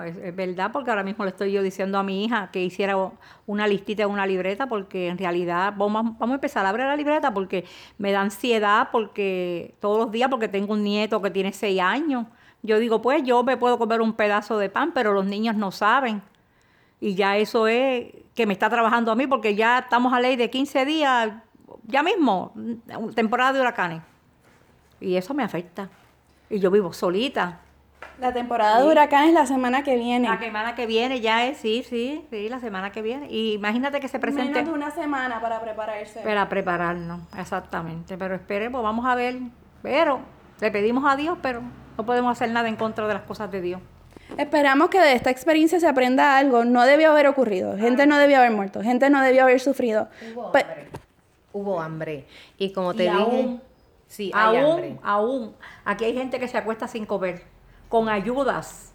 Es verdad, porque ahora mismo le estoy yo diciendo a mi hija que hiciera una listita en una libreta, porque en realidad vamos, vamos a empezar a abrir la libreta porque me da ansiedad, porque todos los días, porque tengo un nieto que tiene seis años. Yo digo, pues yo me puedo comer un pedazo de pan, pero los niños no saben. Y ya eso es que me está trabajando a mí, porque ya estamos a ley de 15 días, ya mismo, temporada de huracanes. Y eso me afecta. Y yo vivo solita. La temporada de huracanes la semana que viene. La semana que viene ya es, sí, sí, sí, la semana que viene. Y imagínate que se presente Menos de una semana para prepararse. para prepararnos, exactamente. Pero esperemos, vamos a ver. Pero le pedimos a Dios, pero no podemos hacer nada en contra de las cosas de Dios. Esperamos que de esta experiencia se aprenda algo. No debió haber ocurrido. Gente no debió haber muerto. Gente no debió haber sufrido. Pe- Hubo hambre. Y como te Y dije, aún- sí, hay aún, hambre. aún, aquí hay gente que se acuesta sin comer, con ayudas.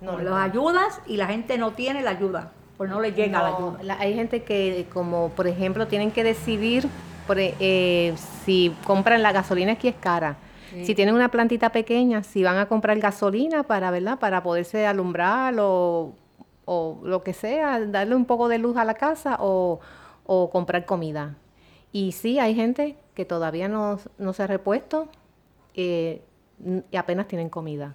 No, con las ayudas y la gente no tiene la ayuda, pues no le llega la ayuda. la- hay gente que, como por ejemplo, tienen que decidir por, e- eh, si compran la gasolina aquí es cara. Si tienen una plantita pequeña, si van a comprar gasolina para, ¿verdad? Para poderse alumbrar o, o lo que sea, darle un poco de luz a la casa o, o comprar comida. Y sí, hay gente que todavía no, no se ha repuesto eh, y apenas tienen comida.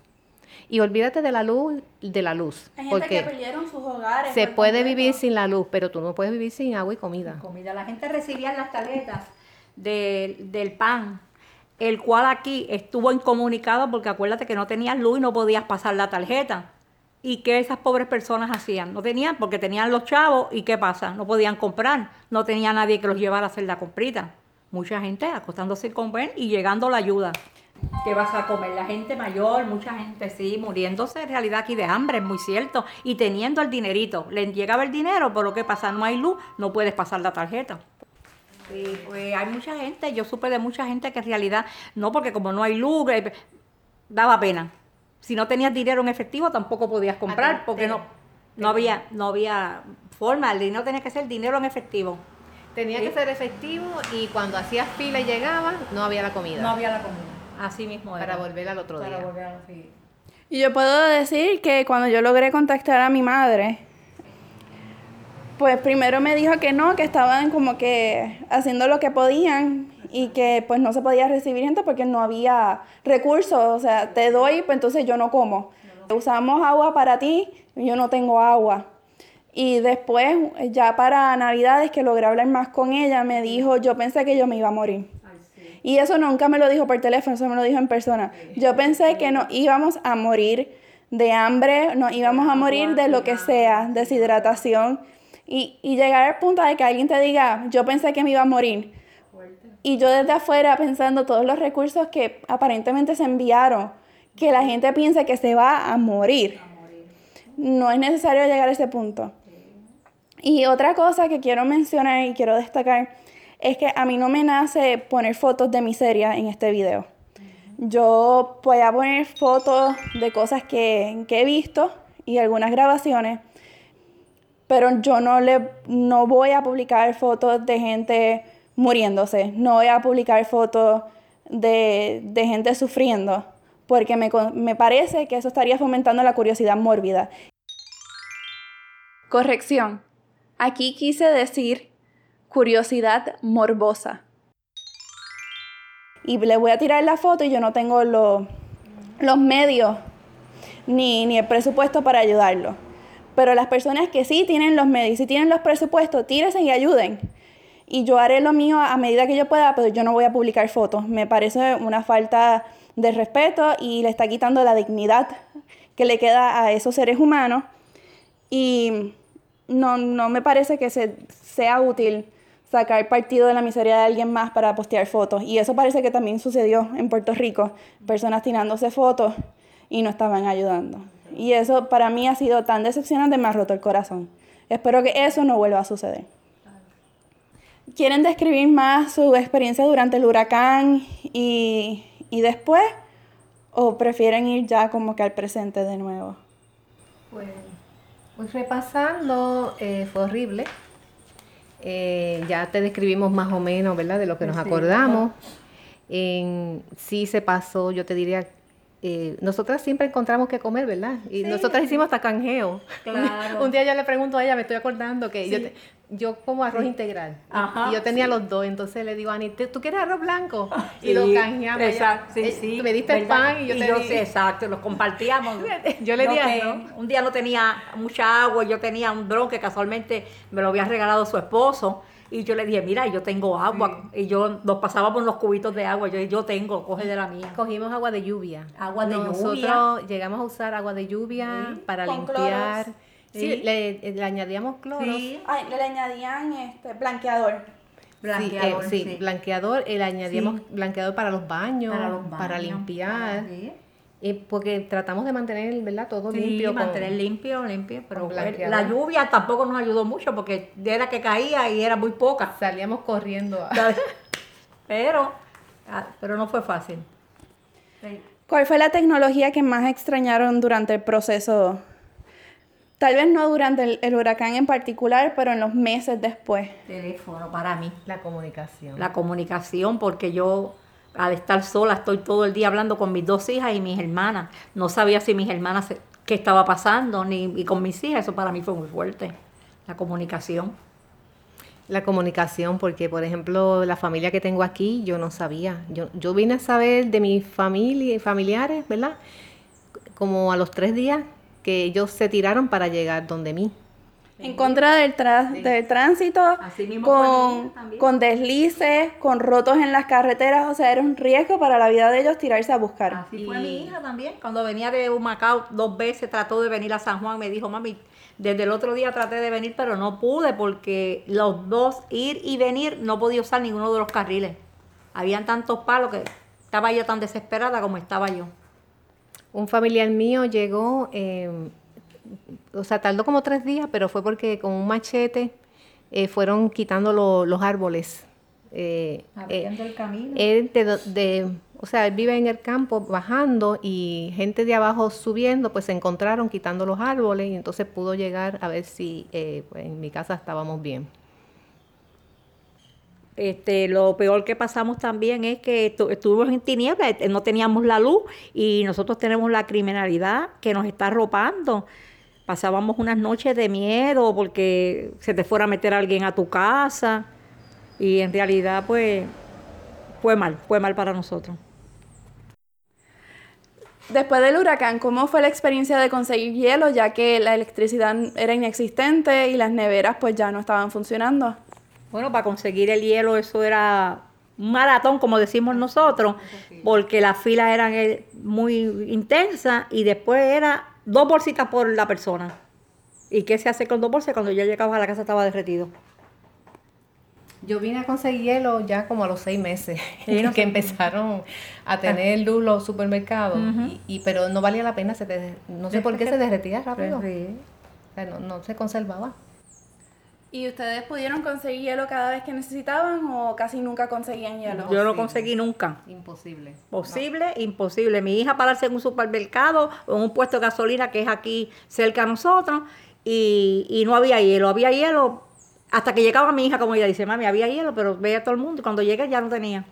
Y olvídate de la luz, de la luz. Hay gente porque que perdieron sus hogares. se puede completo. vivir sin la luz, pero tú no puedes vivir sin agua y comida. comida. La gente recibía las tarjetas de- del pan, el cual aquí estuvo incomunicado porque acuérdate que no tenías luz y no podías pasar la tarjeta. ¿Y qué esas pobres personas hacían? No tenían, porque tenían los chavos y ¿qué pasa? No podían comprar, no tenía nadie que los llevara a hacer la comprita. Mucha gente acostándose sin comer y llegando la ayuda. ¿Qué vas a comer? La gente mayor, mucha gente sí, muriéndose en realidad aquí de hambre, es muy cierto. Y teniendo el dinerito. Le llegaba el dinero, pero ¿qué pasa? No hay luz, no puedes pasar la tarjeta. Sí, pues hay mucha gente, yo supe de mucha gente que en realidad, no, porque como no hay luz, eh, daba pena. Si no tenías dinero en efectivo, tampoco podías comprar, Ajá, porque no, no había, no había forma, el dinero tenía que ser dinero en efectivo. Tenía que ser efectivo y cuando hacías fila y llegaba, no había la comida. No había la comida. Así mismo era. para volver al otro Para día. volver a- sí. Y yo puedo decir que cuando yo logré contactar a mi madre, pues primero me dijo que no, que estaban como que haciendo lo que podían y que pues no se podía recibir gente porque no había recursos, o sea, te doy, pues entonces yo no como. Usamos agua para ti, y yo no tengo agua. Y después, ya para Navidades, que logré hablar más con ella, me dijo, yo pensé que yo me iba a morir. Y eso nunca me lo dijo por teléfono, eso me lo dijo en persona. Yo pensé que nos íbamos a morir de hambre, nos íbamos a morir de lo que sea, deshidratación. Y, y llegar al punto de que alguien te diga, yo pensé que me iba a morir. Y yo desde afuera pensando todos los recursos que aparentemente se enviaron, que la gente piensa que se va a morir. No es necesario llegar a ese punto. Y otra cosa que quiero mencionar y quiero destacar es que a mí no me nace poner fotos de miseria en este video. Yo voy a poner fotos de cosas que, que he visto y algunas grabaciones, pero yo no, le, no voy a publicar fotos de gente muriéndose, no voy a publicar fotos de, de gente sufriendo, porque me, me parece que eso estaría fomentando la curiosidad mórbida. Corrección. Aquí quise decir curiosidad morbosa. Y le voy a tirar la foto y yo no tengo los, los medios ni, ni el presupuesto para ayudarlo. Pero las personas que sí tienen los medios, sí tienen los presupuestos, tírense y ayuden. Y yo haré lo mío a medida que yo pueda, pero yo no voy a publicar fotos. Me parece una falta de respeto y le está quitando la dignidad que le queda a esos seres humanos. Y no, no me parece que se, sea útil sacar partido de la miseria de alguien más para postear fotos. Y eso parece que también sucedió en Puerto Rico. Personas tirándose fotos y no estaban ayudando. Y eso para mí ha sido tan decepcionante, me ha roto el corazón. Espero que eso no vuelva a suceder. ¿Quieren describir más su experiencia durante el huracán y, y después? ¿O prefieren ir ya como que al presente de nuevo? Pues, pues repasando, eh, fue horrible. Eh, ya te describimos más o menos, ¿verdad? De lo que nos acordamos. En, sí se pasó, yo te diría, eh, nosotras siempre encontramos que comer, ¿verdad? Y nosotras hicimos hasta canjeo. Claro. [LAUGHS] Un día yo le pregunto a ella, me estoy acordando que yo, te- yo como arroz integral. Ajá, y yo tenía sí. los dos, entonces le digo a Ani, ¿tú quieres arroz blanco? Sí, [LAUGHS] y lo canjeamos. Exacto, sí, eh, sí. tú me diste el pan y yo te di. sí, exacto, los compartíamos. [LAUGHS] Yo le di arroz. Un día no tenía mucha agua, yo tenía un dron que casualmente me lo había regalado su esposo. Y yo le dije, mira, yo tengo agua. Y yo nos pasábamos los cubitos de agua. Yo, yo tengo, coge de la mía. Cogimos agua de lluvia. Agua de Nosotros lluvia. llegamos a usar agua de lluvia Sí, para con limpiar. cloros. Sí, Sí. Le, le añadíamos cloro. Sí, Ay, le añadían este blanqueador. blanqueador. sí, eh, sí, blanqueador, eh, le añadíamos Sí. blanqueador para los baños, para los para baños, limpiar, para- porque tratamos de mantener, ¿verdad? Todo Sí, limpio. con- mantener limpio, limpio, pero la lluvia tampoco nos ayudó mucho porque era que caía y era muy poca. Salíamos corriendo. a- Pero, ah, pero no fue fácil. ¿Cuál fue la tecnología que más extrañaron durante el proceso? Tal vez no durante el, el huracán en particular, pero en los meses después. Teléfono para mí. La comunicación. La comunicación, porque yo al estar sola estoy todo el día hablando con mis dos hijas y mis hermanas. No sabía si mis hermanas se- qué estaba pasando, ni y con mis hijas. Eso para mí fue muy fuerte. La comunicación. La comunicación, porque por ejemplo, la familia que tengo aquí, yo no sabía. Yo, yo vine a saber de mi familia familiares, ¿verdad? Como a los tres días que ellos se tiraron para llegar donde mí. En contra del, tra- del tránsito, con, con deslices, con rotos en las carreteras, o sea, era un riesgo para la vida de ellos tirarse a buscar. Así fue Y- mi hija también. Cuando venía de Humacao dos veces trató de venir a San Juan. Me dijo, mami, desde el otro día traté de venir, pero no pude porque los dos, ir y venir, no podía usar ninguno de los carriles. Habían tantos palos que estaba ella tan desesperada como estaba yo. Un familiar mío llegó, eh, o sea, tardó como tres días, pero fue porque con un machete eh, fueron quitando lo- los árboles. Eh, Abriendo eh, el camino. él de, do- de- o sea, él vive en el campo bajando y gente de abajo subiendo, pues se encontraron quitando los árboles y entonces pudo llegar a ver si eh, pues, en mi casa estábamos bien. Este, lo peor que pasamos también es que estu- estuvimos en tinieblas, eh, no teníamos la luz y nosotros tenemos la criminalidad que nos está arropando. Pasábamos unas noches de miedo porque se te fuera a meter alguien a tu casa y en realidad pues fue mal, fue mal para nosotros. Después del huracán, ¿cómo fue la experiencia de conseguir hielo, ya que la electricidad era inexistente y las neveras pues ya no estaban funcionando? Bueno, para conseguir el hielo eso era un maratón, como decimos nosotros, porque las filas eran eh, muy intensas y después era dos bolsitas por la persona. ¿Y qué se hace con dos bolsas? Cuando ya llegabas a la casa estaba derretido. Yo vine a conseguir hielo ya como a los seis meses, [LAUGHS] que empezaron a tener luz los supermercados, y, y- pero no valía la pena, se te- no sé por qué se derretía rápido, Sí. O sea, no, no se conservaba. ¿Y ustedes pudieron conseguir hielo cada vez que necesitaban o casi nunca conseguían hielo? Yo no conseguí nunca. Imposible. Posible, imposible. Mi hija pararse en un supermercado o en un puesto de gasolina que es aquí cerca a nosotros y, y no había hielo. Había hielo hasta que llegaba mi hija, como ella dice, mami, había hielo, pero veía todo el mundo y cuando llegué ya no tenía.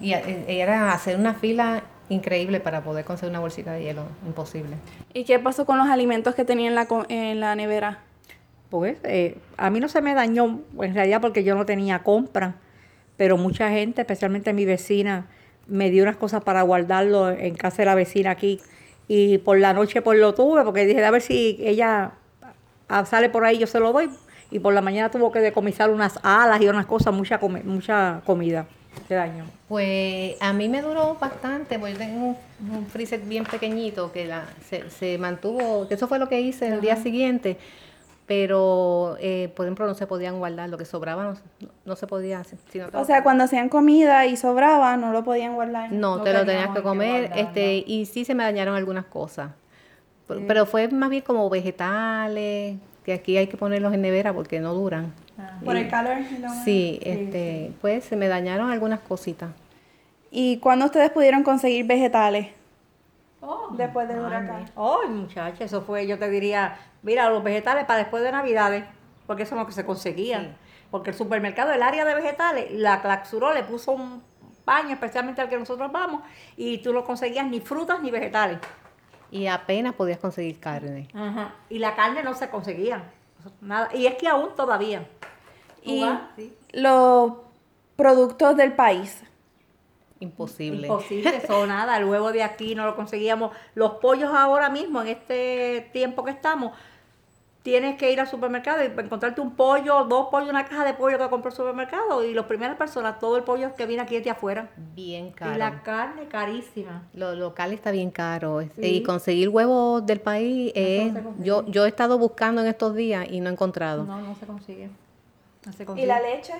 Y eh, era hacer una fila increíble para poder conseguir una bolsita de hielo, imposible. ¿Y qué pasó con los alimentos que tenían en la, en la nevera? Pues eh, a mí no se me dañó en realidad porque yo no tenía compra, pero mucha gente, especialmente mi vecina, me dio unas cosas para guardarlo en casa de la vecina aquí y por la noche pues lo tuve porque dije a ver si ella ah, sale por ahí yo se lo doy y por la mañana tuvo que decomisar unas alas y unas cosas, mucha, comi- mucha comida. Se dañó. Pues a mí me duró bastante, porque yo tengo un, un freezer bien pequeñito que la, se, se mantuvo, que eso fue lo que hice el día siguiente, pero eh, por ejemplo no se podían guardar, lo que sobraba no, no se podía hacer. si no te O sea, cuando hacían comida y sobraba, no lo podían guardar. no, no te lo tenías que que comer, este, y sí se me dañaron algunas cosas. Pero, pero fue más bien como vegetales, que aquí hay que ponerlos en nevera porque no duran. Por Y- el calor. Sí, este, pues se me dañaron algunas cositas. ¿Y cuándo ustedes pudieron conseguir vegetales? Después del huracán. Ay, muchacha, eso fue, yo te diría, mira, los vegetales para después de Navidades, porque eso es lo que se conseguía. Sí. Porque el supermercado, el área de vegetales, la Claxuró le puso un paño, especialmente al que nosotros vamos, y tú no conseguías ni frutas ni vegetales. Y apenas podías conseguir carne. Y la carne no se conseguía. Nada. Y es que aún todavía. Y sí. los productos del país. Imposible. Imposible, eso [LAUGHS] nada, el huevo de aquí no lo conseguíamos. Los pollos ahora mismo, en este tiempo que estamos, tienes que ir al supermercado y encontrarte un pollo, dos pollos, una caja de pollo que compró el supermercado y las primeras personas, todo el pollo que viene aquí es de afuera. Bien caro. Y la carne carísima. Lo local está bien caro. Sí. Y conseguir huevos del país es... se consigue. Yo, yo he estado buscando en estos días y no he encontrado. No, no se consigue. No se ¿Y consigue. la leche?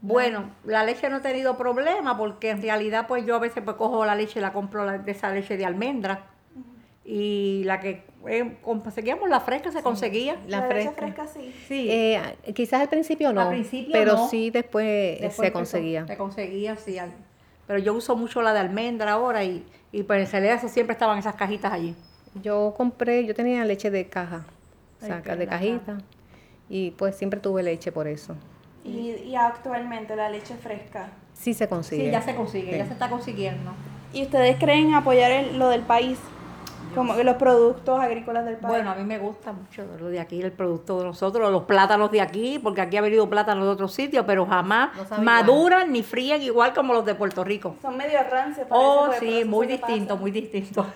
Bueno, la leche no he tenido problema porque en realidad pues yo a veces pues cojo la leche y la compro la- de esa leche de almendra. Y la que eh, conseguíamos la fresca se conseguía. La leche fresca. fresca sí. Sí. Eh, quizás al principio no, Al principio pero no. sí después, Después se conseguía. Se conseguía, sí. Pero yo uso mucho la de almendra ahora y, y pues en realidad eso siempre estaban esas cajitas allí. Yo compré, yo tenía leche de caja, Ay, de cajita. Y pues siempre tuve leche por eso. Y, y actualmente la leche fresca. Sí se consigue. Sí, ya se consigue, Sí. ya se está consiguiendo. ¿Y ustedes creen apoyar el- lo del país? Como que los productos agrícolas del país. Bueno, a mí me gusta mucho lo de aquí, el producto de nosotros, los plátanos de aquí, porque aquí ha venido plátanos de otros sitios, pero jamás No maduran ni fríen igual como los de Puerto Rico. Son medio rancios. Oh, sí, muy distinto, muy distinto.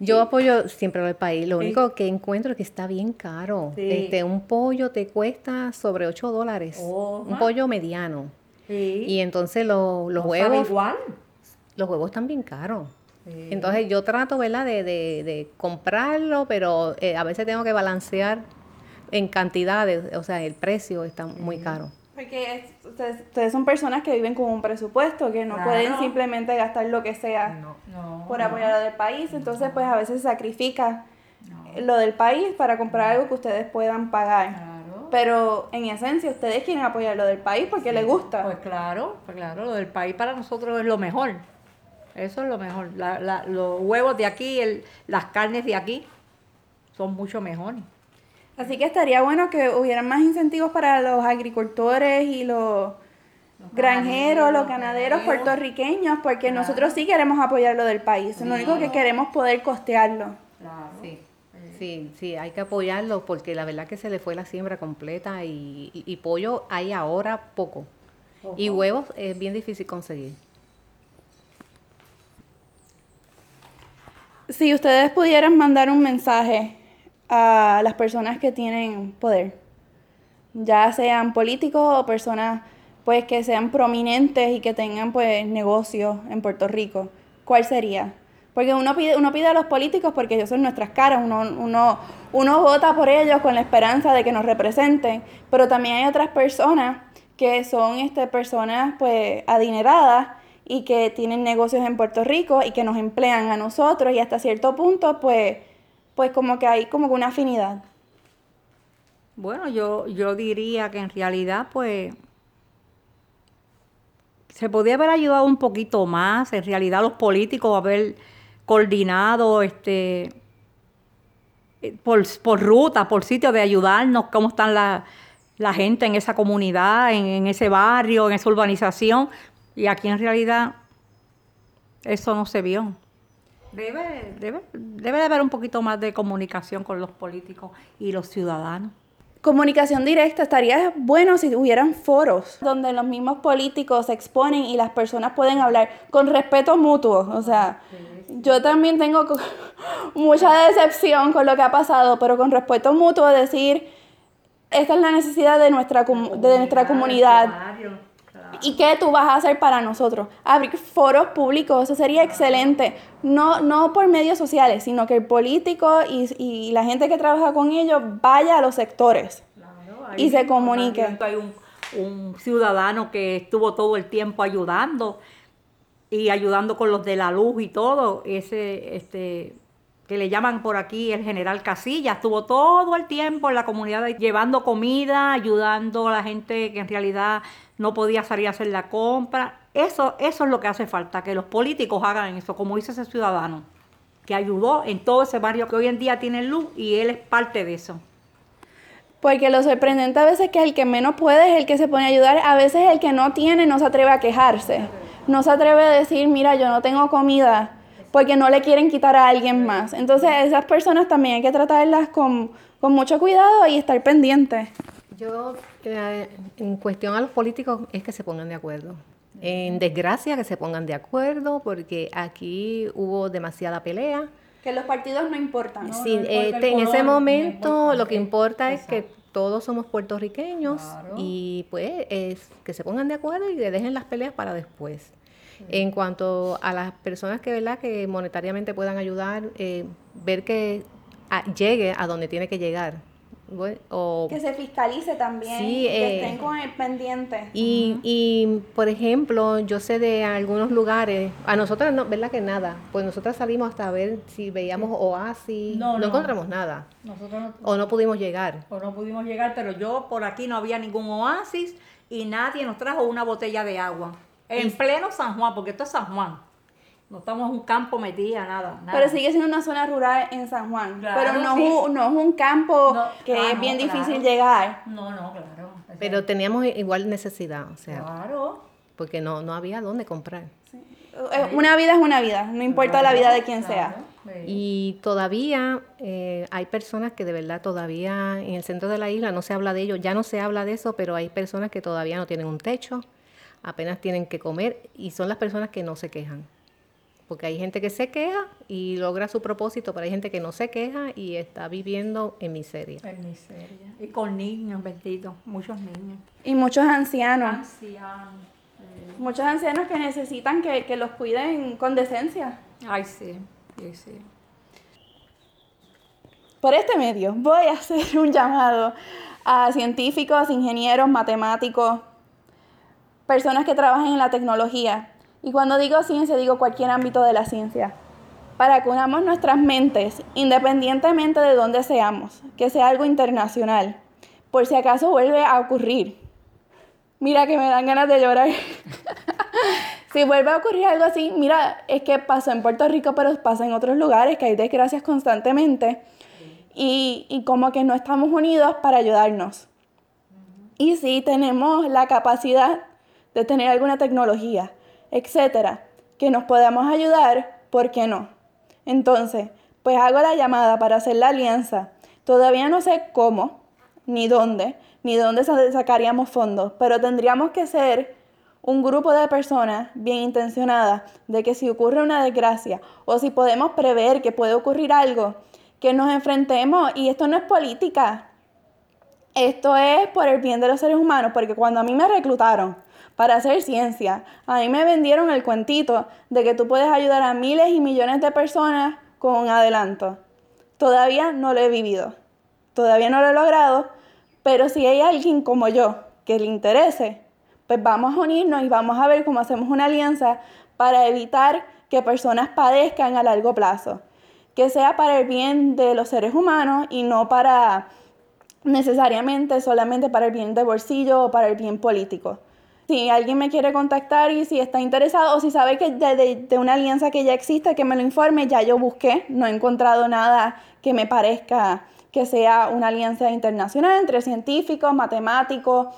Yo apoyo siempre lo del país. Lo Sí. único que encuentro es que está bien caro. Sí. Este, un pollo te cuesta sobre 8 dólares. Oh, un pollo mediano. Sí. Y entonces lo- los No sabe huevos, igual. los huevos están bien caros. Sí. Entonces yo trato, ¿verdad?, de, de, de comprarlo, pero eh, a veces tengo que balancear en cantidades, o sea, el precio está muy caro. Porque es- ustedes, ustedes son personas que viven con un presupuesto, que no Claro. pueden simplemente gastar lo que sea No, por apoyar lo del país. Entonces, pues a veces se sacrifica lo del país para comprar algo que ustedes puedan pagar. Claro. Pero en esencia, ustedes quieren apoyar lo del país porque les gusta. Pues claro, pues claro, lo del país para nosotros es lo mejor. Eso es lo mejor. La- la- los huevos de aquí, el- las carnes de aquí son mucho mejores. Así que estaría bueno que hubieran más incentivos para los agricultores y los, granjeros, los ganaderos puertorriqueños, porque nosotros sí queremos apoyar lo del país. Lo único que queremos es poder costearlo. Sí, sí, sí, hay que apoyarlo porque la verdad que se le fue la siembra completa y, y- y pollo hay ahora poco. Y huevos es bien difícil conseguir. Si ustedes pudieran mandar un mensaje a las personas que tienen poder, ya sean políticos o personas pues que sean prominentes y que tengan pues negocios en Puerto Rico, ¿cuál sería? Porque uno pide, uno pide a los políticos porque ellos son nuestras caras, uno, uno, uno vota por ellos con la esperanza de que nos representen, pero también hay otras personas que son este, personas pues adineradas y que tienen negocios en Puerto Rico y que nos emplean a nosotros y hasta cierto punto pues, pues como que hay como una afinidad. Bueno, yo, yo diría que en realidad pues se podía haber ayudado un poquito más, en realidad los políticos haber coordinado este por, por ruta, por sitio de ayudarnos, cómo están la, la gente en esa comunidad, en, ese barrio, en esa urbanización. Y aquí en realidad eso no se vio. Debe, debe, debe de haber un poquito más de comunicación con los políticos y los ciudadanos. Comunicación directa, estaría bueno si hubieran foros donde los mismos políticos se exponen y las personas pueden hablar con respeto mutuo. O sea, yo también tengo [LAUGHS] mucha decepción con lo que ha pasado, pero con respeto mutuo decir, esta es la necesidad de nuestra, de nuestra comunidad. ¿Y qué tú vas a hacer para nosotros? Abrir foros públicos, eso sería excelente. No, no por medios sociales, sino que el político y, y la gente que trabaja con ellos vaya a los sectores y se comunique. Hay un, un ciudadano que estuvo todo el tiempo ayudando y ayudando con los de la luz y todo. Ese, este, que le llaman por aquí el general Casillas, estuvo todo el tiempo en la comunidad llevando comida, ayudando a la gente que en realidad no podía salir a hacer la compra. Eso, eso es lo que hace falta, que los políticos hagan eso, como dice ese ciudadano, que ayudó en todo ese barrio que hoy en día tiene luz y él es parte de eso. Porque lo sorprendente a veces es que el que menos puede es el que se pone a ayudar, a veces el que no tiene no se atreve a quejarse, no se atreve a decir, mira, yo no tengo comida, porque no le quieren quitar a alguien más. Entonces esas personas también hay que tratarlas con, con mucho cuidado y estar pendientes. Yo, en cuestión a los políticos, es que se pongan de acuerdo. En desgracia, que se pongan de acuerdo, porque aquí hubo demasiada pelea. Que los partidos no importan. sí, este, en ese momento lo que importa es que todos somos puertorriqueños y pues es que se pongan de acuerdo y que dejen las peleas para después. En cuanto a las personas que, ¿verdad? que monetariamente puedan ayudar, eh, ver que llegue a donde tiene que llegar. O, que se fiscalice también, que eh, estén con el pendiente. Y, y, por ejemplo, yo sé de algunos lugares, a nosotros no, ¿verdad que nada? Pues nosotros salimos hasta ver si veíamos oasis, no, no, encontramos nada. Nosotros o no pudimos llegar. O no pudimos llegar, pero yo por aquí no había ningún oasis y nadie nos trajo una botella de agua. En pleno San Juan, porque esto es San Juan. No estamos en un campo metida, nada, Pero sigue siendo una zona rural en San Juan. pero no, es un, no, es un campo que ah, es bien difícil llegar. No, no, claro. Pero teníamos igual necesidad, o sea. Claro. Porque no, no había dónde comprar. Eh, una vida es una vida, no importa la vida de quien sea. Y todavía eh, hay personas que de verdad todavía en el centro de la isla no se habla de ello, ya no se habla de eso, pero hay personas que todavía no tienen un techo, apenas tienen que comer y son las personas que no se quejan. Porque hay gente que se queja y logra su propósito, pero hay gente que no se queja y está viviendo en miseria. En miseria. Y con niños, benditos, muchos niños. Y muchos ancianos. Ancianos. Muchos ancianos que necesitan que, que, los cuiden con decencia. Ay, sí, sí, sí. Por este medio voy a hacer un llamado a científicos, ingenieros, matemáticos, personas que trabajan en la tecnología. Y cuando digo ciencia, digo cualquier ámbito de la ciencia. Para que unamos nuestras mentes, independientemente de dónde seamos, que sea algo internacional, por si acaso vuelve a ocurrir. Mira que me dan ganas de llorar. [LAUGHS] si vuelve a ocurrir algo así, mira, es que pasó en Puerto Rico, pero pasa en otros lugares, que hay desgracias constantemente. Y, y como que no estamos unidos para ayudarnos. Y sí tenemos la capacidad de tener alguna tecnología, etcétera, que nos podamos ayudar, ¿por qué no? Entonces, pues hago la llamada para hacer la alianza. Todavía no sé cómo, ni dónde, ni dónde sacaríamos fondos, pero tendríamos que ser un grupo de personas bien intencionadas de que si ocurre una desgracia o si podemos prever que puede ocurrir algo, que nos enfrentemos, y esto no es política, esto es por el bien de los seres humanos, porque cuando a mí me reclutaron para hacer ciencia. A mí me vendieron el cuentito de que tú puedes ayudar a miles y millones de personas con un adelanto. Todavía no lo he vivido, todavía no lo he logrado, pero si hay alguien como yo que le interese, pues vamos a unirnos y vamos a ver cómo hacemos una alianza para evitar que personas padezcan a largo plazo, que sea para el bien de los seres humanos y no para necesariamente solamente para el bien de bolsillo o para el bien político. Si alguien me quiere contactar y si está interesado o si sabe que de, una alianza que ya existe, que me lo informe, ya yo busqué, no he encontrado nada que me parezca que sea una alianza internacional entre científicos, matemáticos,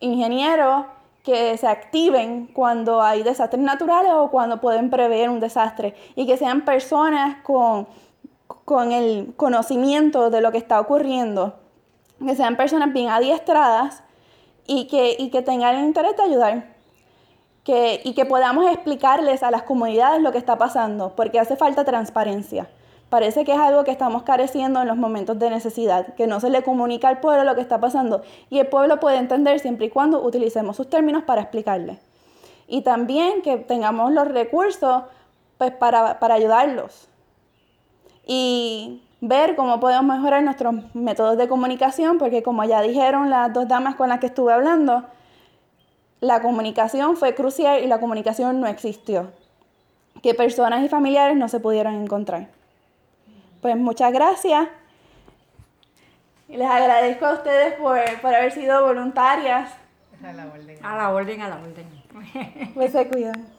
ingenieros, que se activen cuando hay desastres naturales o cuando pueden prever un desastre. Y que sean personas con, con el conocimiento de lo que está ocurriendo, que sean personas bien adiestradas y que, y que tengan el interés de ayudar. Que, y que podamos explicarles a las comunidades lo que está pasando, porque hace falta transparencia. Parece que es algo que estamos careciendo en los momentos de necesidad, que no se le comunica al pueblo lo que está pasando y el pueblo puede entender siempre y cuando utilicemos sus términos para explicarle. Y también que tengamos los recursos pues, para, para ayudarlos. Y ver cómo podemos mejorar nuestros métodos de comunicación, porque como ya dijeron las dos damas con las que estuve hablando, la comunicación fue crucial y la comunicación no existió. Que personas y familiares no se pudieron encontrar. Pues muchas gracias. Y les agradezco a ustedes por, por haber sido voluntarias. A la orden. A la orden, a la orden. Pues se cuidan.